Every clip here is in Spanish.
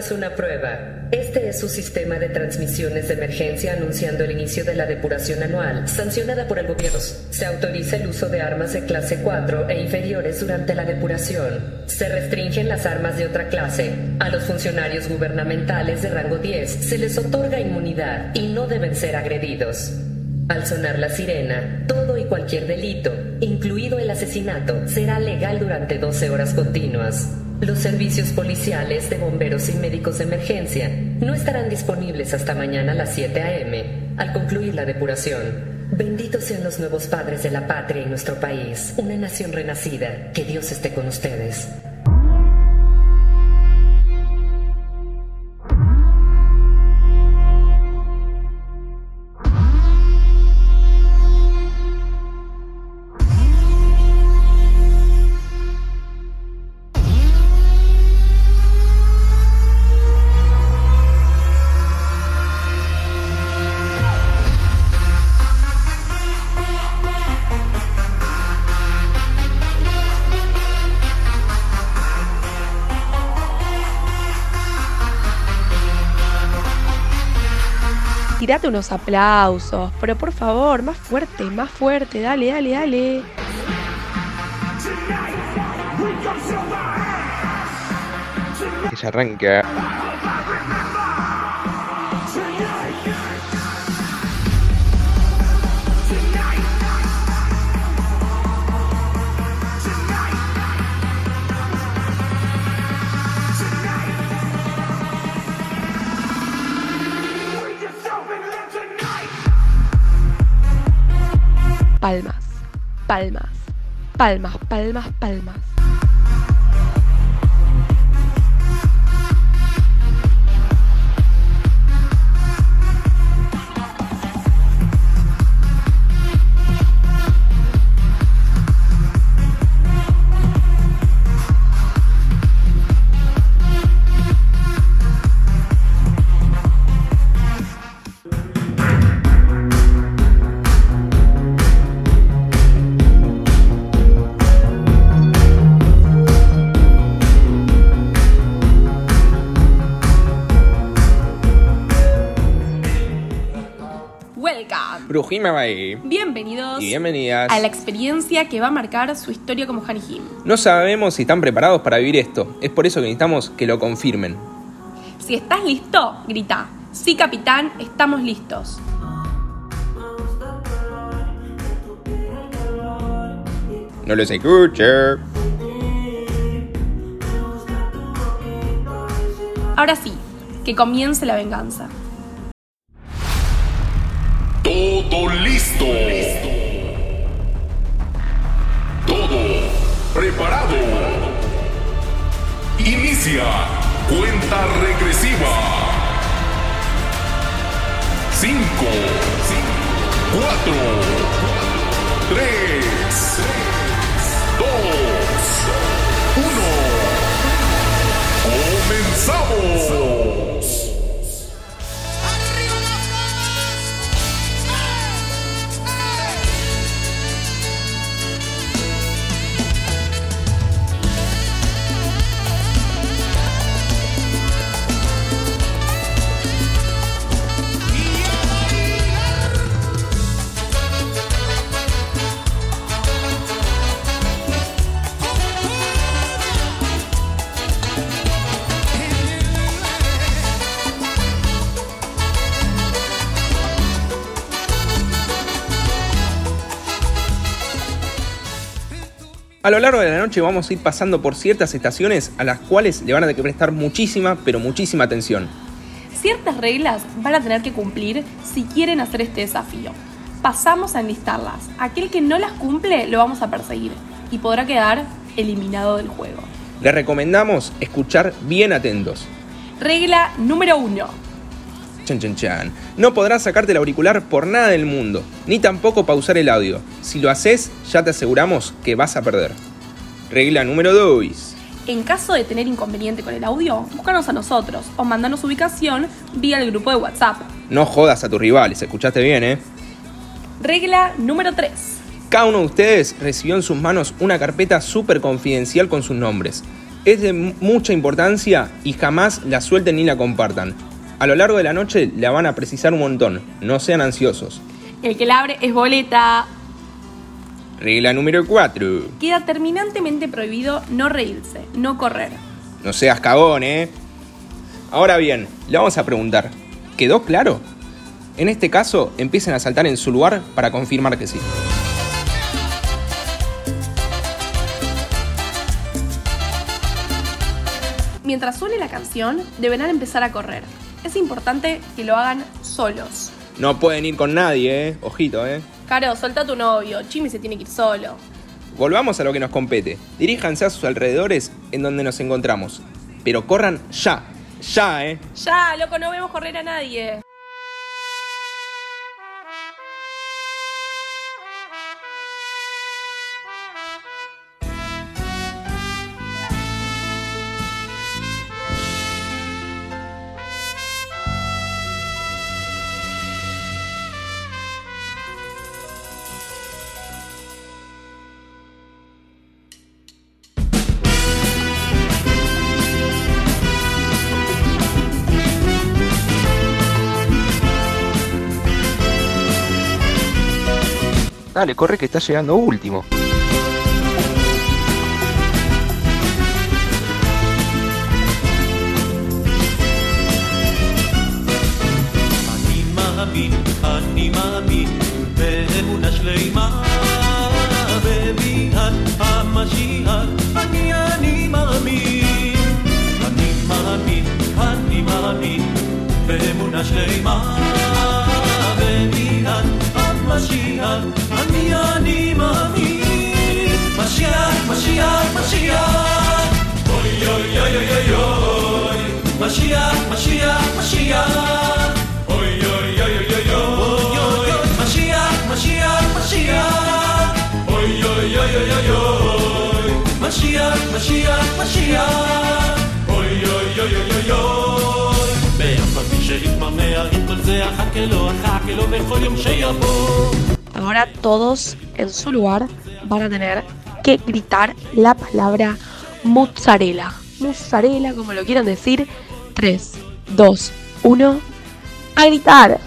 es una prueba. Este es su sistema de transmisiones de emergencia anunciando el inicio de la depuración anual, sancionada por el gobierno. Se autoriza el uso de armas de clase 4 e inferiores durante la depuración. Se restringen las armas de otra clase. A los funcionarios gubernamentales de rango 10 se les otorga inmunidad y no deben ser agredidos. Al sonar la sirena, todo y cualquier delito, incluido el asesinato, será legal durante 12 horas continuas. Los servicios policiales de bomberos y médicos de emergencia no estarán disponibles hasta mañana a las 7 a.m. al concluir la depuración. Benditos sean los nuevos padres de la patria y nuestro país, una nación renacida. Que Dios esté con ustedes. Tirate unos aplausos, pero por favor, más fuerte, más fuerte, dale, dale, dale. Se arranque. Palmas, palmas, palmas, palmas, palmas. Bienvenidos Y bienvenidas. a la experiencia que va a marcar su historia como Hanny Him. No sabemos si están preparados para vivir esto. Es por eso que necesitamos que lo confirmen. Si estás listo, grita. Sí, capitán, estamos listos. No los escuche. Ahora sí, que comience la venganza. Todo listo. Todo preparado. Inicia cuenta regresiva. 5, 4, 3, 2, 1. ¡Comenzamos! A lo largo de la noche vamos a ir pasando por ciertas estaciones a las cuales le van a tener que prestar muchísima, pero muchísima atención. Ciertas reglas van a tener que cumplir si quieren hacer este desafío. Pasamos a enlistarlas. Aquel que no las cumple lo vamos a perseguir y podrá quedar eliminado del juego. Les recomendamos escuchar bien atentos. Regla número 1. Chan chan chan. No podrás sacarte el auricular por nada del mundo, ni tampoco pausar el audio. Si lo haces, ya te aseguramos que vas a perder. Regla número 2. En caso de tener inconveniente con el audio, búscanos a nosotros o mandanos ubicación vía el grupo de WhatsApp. No jodas a tus rivales, escuchaste bien, ¿eh? Regla número 3. Cada uno de ustedes recibió en sus manos una carpeta súper confidencial con sus nombres. Es de mu- mucha importancia y jamás la suelten ni la compartan. A lo largo de la noche la van a precisar un montón, no sean ansiosos. El que la abre es boleta. Regla número 4. Queda terminantemente prohibido no reírse, no correr. No seas cagón, ¿eh? Ahora bien, le vamos a preguntar, ¿quedó claro? En este caso, empiecen a saltar en su lugar para confirmar que sí. Mientras suene la canción, deberán empezar a correr. Es importante que lo hagan solos. No pueden ir con nadie, ¿eh? Ojito, ¿eh? Caro, solta a tu novio. Chimi se tiene que ir solo. Volvamos a lo que nos compete. Diríjanse a sus alrededores en donde nos encontramos. Pero corran ya, ya, ¿eh? Ya, loco, no vemos correr a nadie. Dale, corre que está llegando último. אני מאמין, אני מאמין באמונה שלמה בביאת המשיח. אני, אני מאמין, אני מאמין, אני מאמין באמונה שלמה Ahora todos en su lugar van a tener que gritar la palabra mozzarella. Mozzarella, como lo quieran decir. 3, 2, 1. A gritar.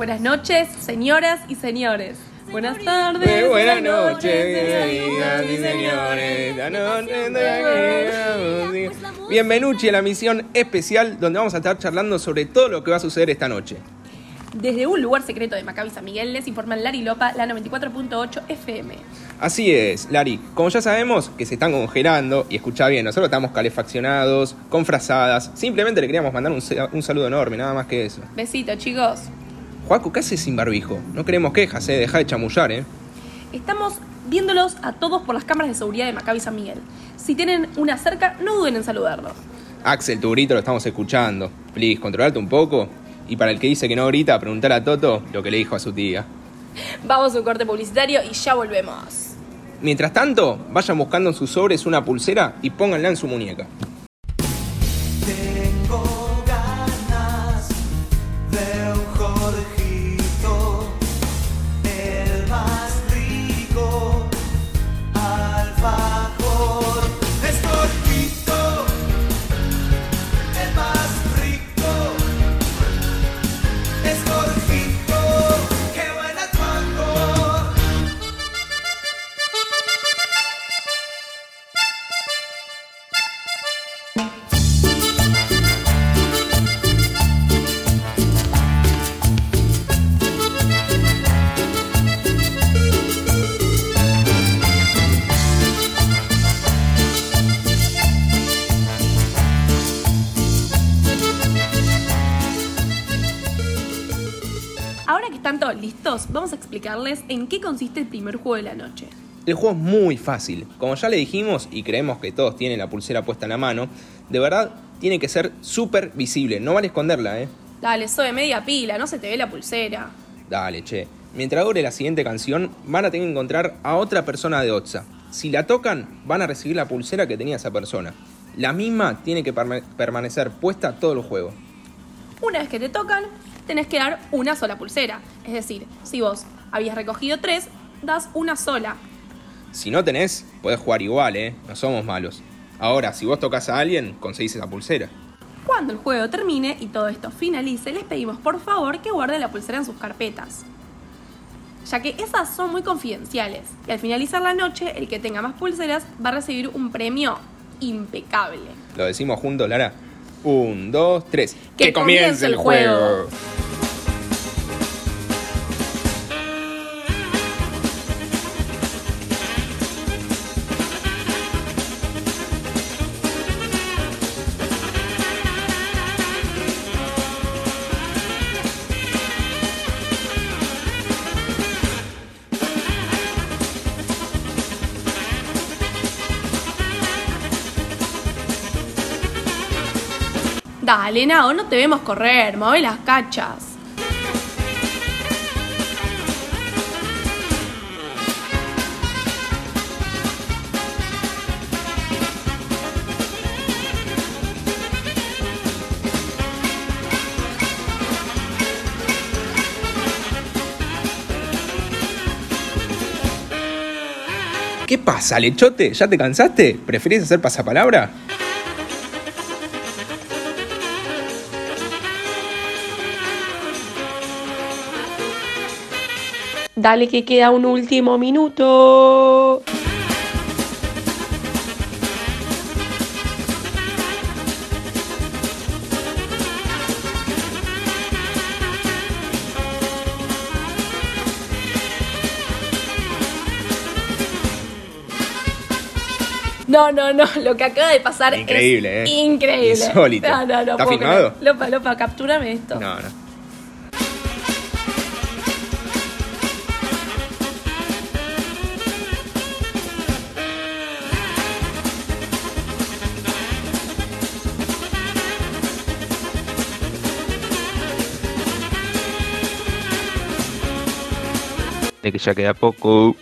Buenas noches, señoras y señores. Buenas tardes. Buenas buenas noches, amigas y señores. La noche de la- Bienvenuchi a la misión especial donde vamos a estar charlando sobre todo lo que va a suceder esta noche. Desde un lugar secreto de Maccabi San Miguel les informan Lari Lopa, la 94.8 FM. Así es, Lari. Como ya sabemos que se están congelando, y escucha bien, nosotros estamos calefaccionados, con frazadas. Simplemente le queríamos mandar un, sa- un saludo enorme, nada más que eso. Besito, chicos. Juaco, ¿qué haces sin barbijo? No queremos quejas, eh. Deja de chamullar, eh. Estamos viéndolos a todos por las cámaras de seguridad de Maccabi San Miguel. Si tienen una cerca, no duden en saludarlos. Axel, tu grito lo estamos escuchando. Please, controlate un poco. Y para el que dice que no grita, preguntar a Toto lo que le dijo a su tía. Vamos a un corte publicitario y ya volvemos. Mientras tanto, vayan buscando en sus sobres una pulsera y pónganla en su muñeca. Explicarles en qué consiste el primer juego de la noche. El juego es muy fácil. Como ya le dijimos y creemos que todos tienen la pulsera puesta en la mano, de verdad tiene que ser súper visible. No vale esconderla, ¿eh? Dale, soy media pila, no se te ve la pulsera. Dale, che. Mientras dure la siguiente canción, van a tener que encontrar a otra persona de Otsa. Si la tocan, van a recibir la pulsera que tenía esa persona. La misma tiene que perma- permanecer puesta todo el juego. Una vez que te tocan, tenés que dar una sola pulsera. Es decir, si vos habías recogido tres, das una sola. Si no tenés, podés jugar igual, ¿eh? No somos malos. Ahora, si vos tocas a alguien, conseguís esa pulsera. Cuando el juego termine y todo esto finalice, les pedimos por favor que guarden la pulsera en sus carpetas. Ya que esas son muy confidenciales. Y al finalizar la noche, el que tenga más pulseras va a recibir un premio impecable. ¿Lo decimos juntos, Lara? Un, dos, tres. ¡Que comience el juego! Dale, Nao, no te vemos correr, mueve las cachas. ¿Qué pasa, lechote? ¿Ya te cansaste? ¿Preferís hacer pasapalabra? Dale que queda un último minuto. No, no, no, lo que acaba de pasar Increíble, es ¿eh? increíble. Insólito. No, no, no ¿Está filmado? Lopa, Lopa, captúrame esto. No, no. De que ya queda poco.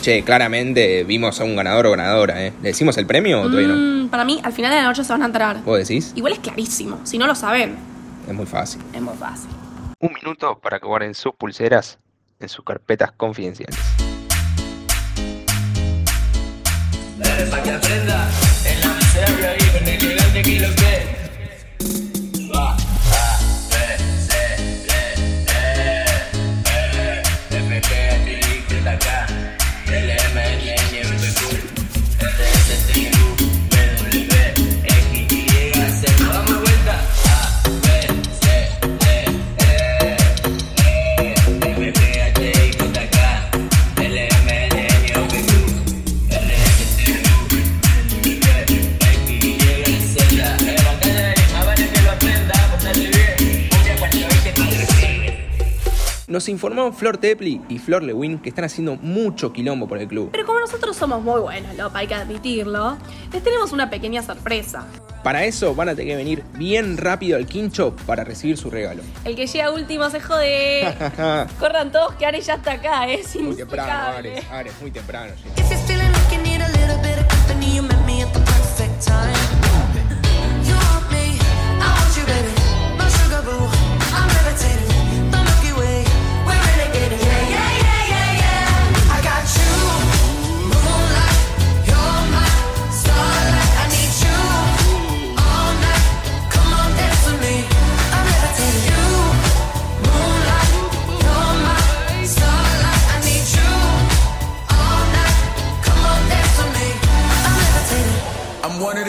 Che, claramente vimos a un ganador o ganadora, ¿eh? ¿Le decimos el premio o todavía no? Mm, para mí, al final de la noche se van a enterar. ¿Vos decís? Igual es clarísimo. Si no lo saben, Es muy fácil. es muy fácil. Un minuto para que guarden sus pulseras en sus carpetas confidenciales. para que aprenda en la miseria y con el que vende que. Nos informó Flor Tepli y Flor Lewin que están haciendo mucho quilombo por el club. Pero como nosotros somos muy buenos, Lopa, hay que admitirlo, les tenemos una pequeña sorpresa. Para eso van a tener que venir bien rápido al quincho para recibir su regalo. El que llega último se jode. Corran todos que Ares ya está acá, es muy temprano. Ares, Ares, muy temprano. sí.